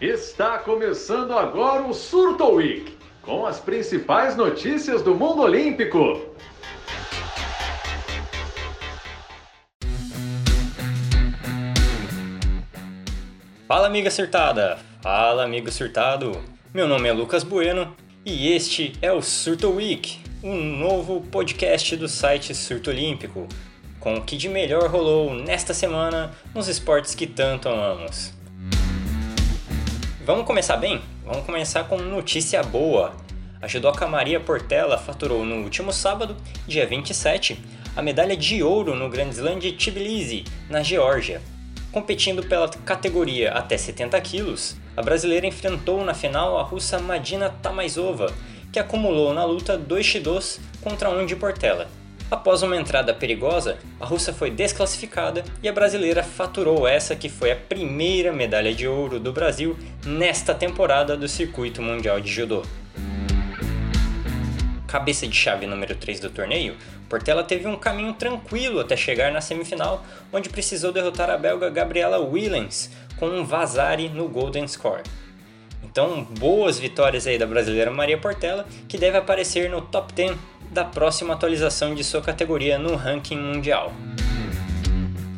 Está começando agora o Surto Week, com as principais notícias do mundo olímpico. Fala amiga surtada, fala amigo surtado. Meu nome é Lucas Bueno e este é o Surto Week, um novo podcast do site Surto Olímpico, com o que de melhor rolou nesta semana nos esportes que tanto amamos. Vamos começar bem? Vamos começar com notícia boa. A judoca Maria Portela faturou no último sábado, dia 27, a medalha de ouro no Grand Slam de Tbilisi, na Geórgia. Competindo pela categoria até 70 quilos, a brasileira enfrentou na final a russa Madina Tamaizova, que acumulou na luta 2 x contra um de Portela. Após uma entrada perigosa, a russa foi desclassificada e a brasileira faturou essa que foi a primeira medalha de ouro do Brasil nesta temporada do Circuito Mundial de Judô. Cabeça de chave número 3 do torneio, Portela teve um caminho tranquilo até chegar na semifinal, onde precisou derrotar a belga Gabriela Willens com um Vazari no Golden Score. Então, boas vitórias aí da brasileira Maria Portela, que deve aparecer no top 10 da próxima atualização de sua categoria no ranking mundial.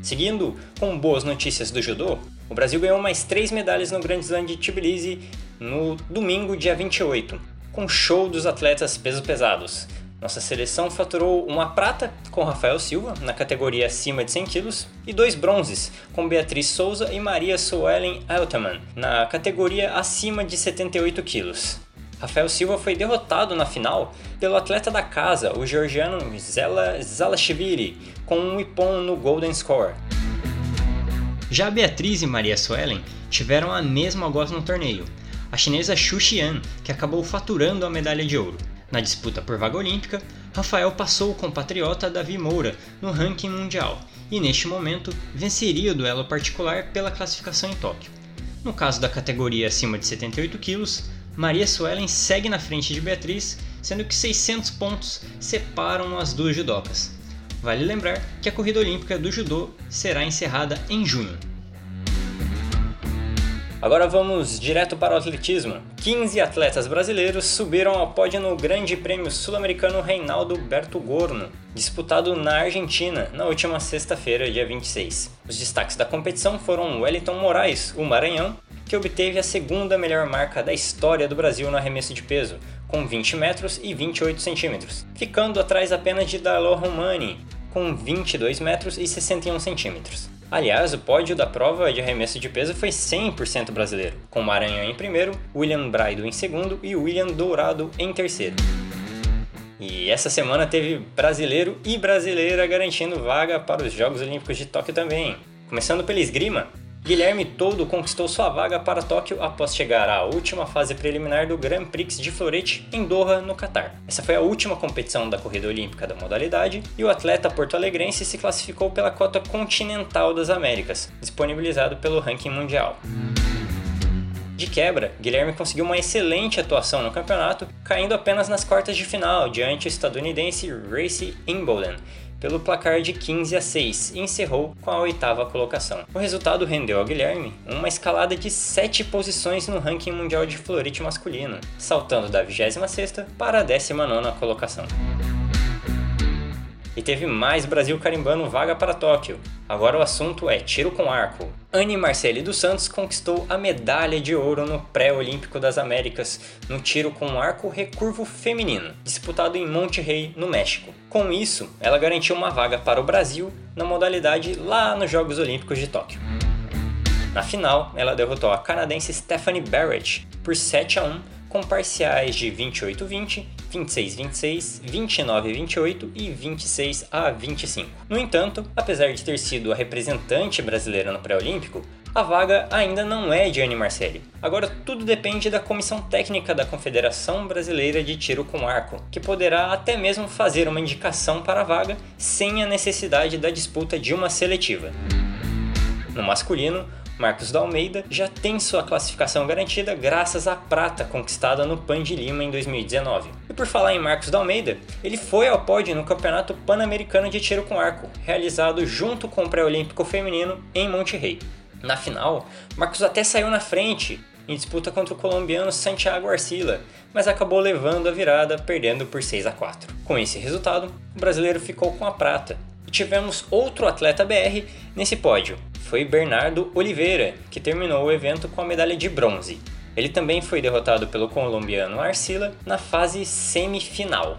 Seguindo com boas notícias do judô, o Brasil ganhou mais três medalhas no Grand Slam de Tbilisi no domingo, dia 28, com show dos atletas pesos pesados. Nossa seleção faturou uma prata com Rafael Silva na categoria acima de 100 kg e dois bronzes com Beatriz Souza e Maria Suelen Elterman na categoria acima de 78 kg. Rafael Silva foi derrotado na final pelo atleta da casa, o georgiano Zela Zalashvili, com um ipon no Golden Score. Já Beatriz e Maria Suelen tiveram a mesma goza no torneio, a chinesa Xu Xian, que acabou faturando a medalha de ouro. Na disputa por vaga olímpica, Rafael passou o compatriota Davi Moura no ranking mundial e, neste momento, venceria o duelo particular pela classificação em Tóquio. No caso da categoria acima de 78 quilos, Maria Suelen segue na frente de Beatriz, sendo que 600 pontos separam as duas judocas. Vale lembrar que a corrida olímpica do judô será encerrada em junho. Agora vamos direto para o atletismo. 15 atletas brasileiros subiram ao pódio no Grande Prêmio Sul-Americano Reinaldo Berto Gorno, disputado na Argentina na última sexta-feira, dia 26. Os destaques da competição foram Wellington Moraes, o Maranhão, que obteve a segunda melhor marca da história do Brasil no arremesso de peso, com 20 metros e 28 centímetros, ficando atrás apenas de Darlo Romani, com 22 metros e 61 centímetros. Aliás, o pódio da prova de arremesso de peso foi 100% brasileiro, com Maranhão em primeiro, William Braido em segundo e William Dourado em terceiro. E essa semana teve brasileiro e brasileira garantindo vaga para os Jogos Olímpicos de Tóquio também. Começando pela esgrima, Guilherme Toldo conquistou sua vaga para Tóquio após chegar à última fase preliminar do Grand Prix de Florete em Doha, no Catar. Essa foi a última competição da corrida olímpica da modalidade e o atleta porto-alegrense se classificou pela cota continental das Américas, disponibilizado pelo ranking mundial. De quebra, Guilherme conseguiu uma excelente atuação no campeonato, caindo apenas nas quartas de final diante o estadunidense Racy Imbolden, pelo placar de 15 a 6 e encerrou com a oitava colocação. O resultado rendeu ao Guilherme uma escalada de 7 posições no ranking mundial de florete masculino, saltando da 26ª para a 19ª colocação. E teve mais Brasil carimbando vaga para Tóquio. Agora o assunto é tiro com arco. Anne Marcelli dos Santos conquistou a medalha de ouro no Pré-Olímpico das Américas no tiro com arco recurvo feminino, disputado em Monterrey, no México. Com isso, ela garantiu uma vaga para o Brasil na modalidade lá nos Jogos Olímpicos de Tóquio. Na final, ela derrotou a canadense Stephanie Barrett por 7 a 1 com parciais de 28-20, 26-26, 29-28 e 26 a 25. No entanto, apesar de ter sido a representante brasileira no pré-olímpico, a vaga ainda não é de Anne Marcelli. Agora tudo depende da comissão técnica da Confederação Brasileira de Tiro com Arco, que poderá até mesmo fazer uma indicação para a vaga sem a necessidade da disputa de uma seletiva. No masculino, Marcos da Almeida já tem sua classificação garantida graças à prata conquistada no Pan de Lima em 2019. E por falar em Marcos da Almeida, ele foi ao pódio no Campeonato Pan-Americano de Tiro com Arco, realizado junto com o Pré-Olímpico Feminino em Monterrey. Na final, Marcos até saiu na frente em disputa contra o colombiano Santiago Arcila, mas acabou levando a virada, perdendo por 6 a 4. Com esse resultado, o brasileiro ficou com a prata. E tivemos outro atleta BR nesse pódio. Foi Bernardo Oliveira, que terminou o evento com a medalha de bronze. Ele também foi derrotado pelo colombiano Arcila na fase semifinal.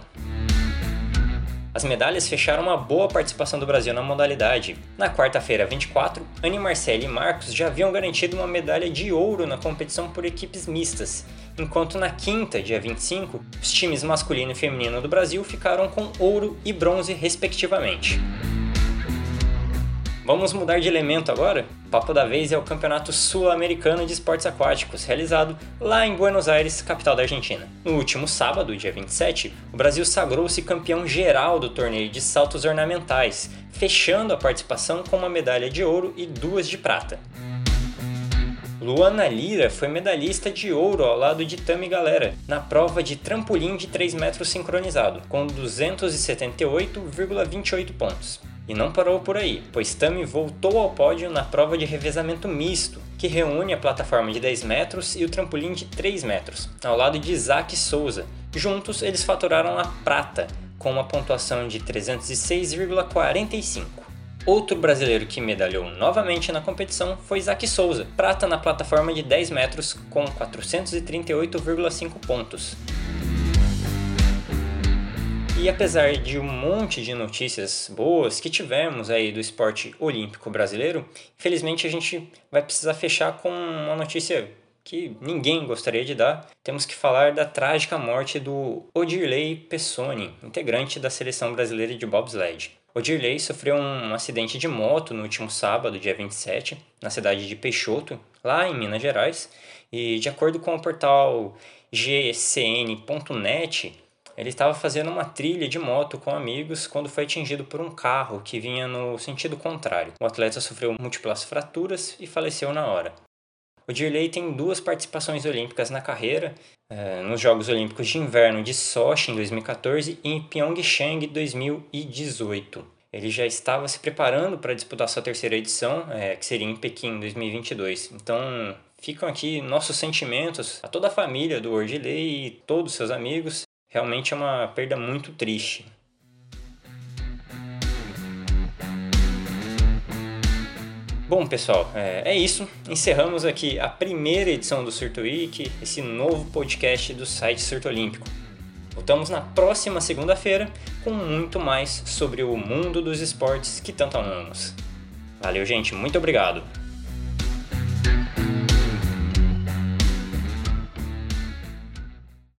As medalhas fecharam uma boa participação do Brasil na modalidade. Na quarta-feira, 24, Anne Marcelli e Marcos já haviam garantido uma medalha de ouro na competição por equipes mistas, enquanto na quinta, dia 25, os times masculino e feminino do Brasil ficaram com ouro e bronze, respectivamente. Vamos mudar de elemento agora? O papo da vez é o Campeonato Sul-Americano de Esportes Aquáticos, realizado lá em Buenos Aires, capital da Argentina. No último sábado, dia 27, o Brasil sagrou-se campeão geral do torneio de saltos ornamentais, fechando a participação com uma medalha de ouro e duas de prata. Luana Lira foi medalhista de ouro ao lado de Tami Galera na prova de trampolim de 3 metros sincronizado, com 278,28 pontos. E não parou por aí, pois Tami voltou ao pódio na prova de revezamento misto, que reúne a plataforma de 10 metros e o trampolim de 3 metros, ao lado de Isaac Souza. Juntos, eles faturaram a prata, com uma pontuação de 306,45. Outro brasileiro que medalhou novamente na competição foi Isaac Souza, prata na plataforma de 10 metros com 438,5 pontos. E apesar de um monte de notícias boas que tivemos aí do esporte olímpico brasileiro, infelizmente a gente vai precisar fechar com uma notícia que ninguém gostaria de dar. Temos que falar da trágica morte do Odirley Pessoni, integrante da seleção brasileira de bobsled. Odirley sofreu um acidente de moto no último sábado, dia 27, na cidade de Peixoto, lá em Minas Gerais, e de acordo com o portal gcn.net, ele estava fazendo uma trilha de moto com amigos quando foi atingido por um carro que vinha no sentido contrário. O atleta sofreu múltiplas fraturas e faleceu na hora. O Dirley tem duas participações olímpicas na carreira, eh, nos Jogos Olímpicos de Inverno de Sochi em 2014 e em Pyeongchang 2018. Ele já estava se preparando para disputar sua terceira edição, eh, que seria em Pequim 2022. Então, ficam aqui nossos sentimentos a toda a família do Ordilei e todos os seus amigos realmente é uma perda muito triste. Bom, pessoal, é, é, isso. Encerramos aqui a primeira edição do Surto Week, esse novo podcast do site Surto Olímpico. Voltamos na próxima segunda-feira com muito mais sobre o mundo dos esportes que tanto amamos. Valeu, gente. Muito obrigado.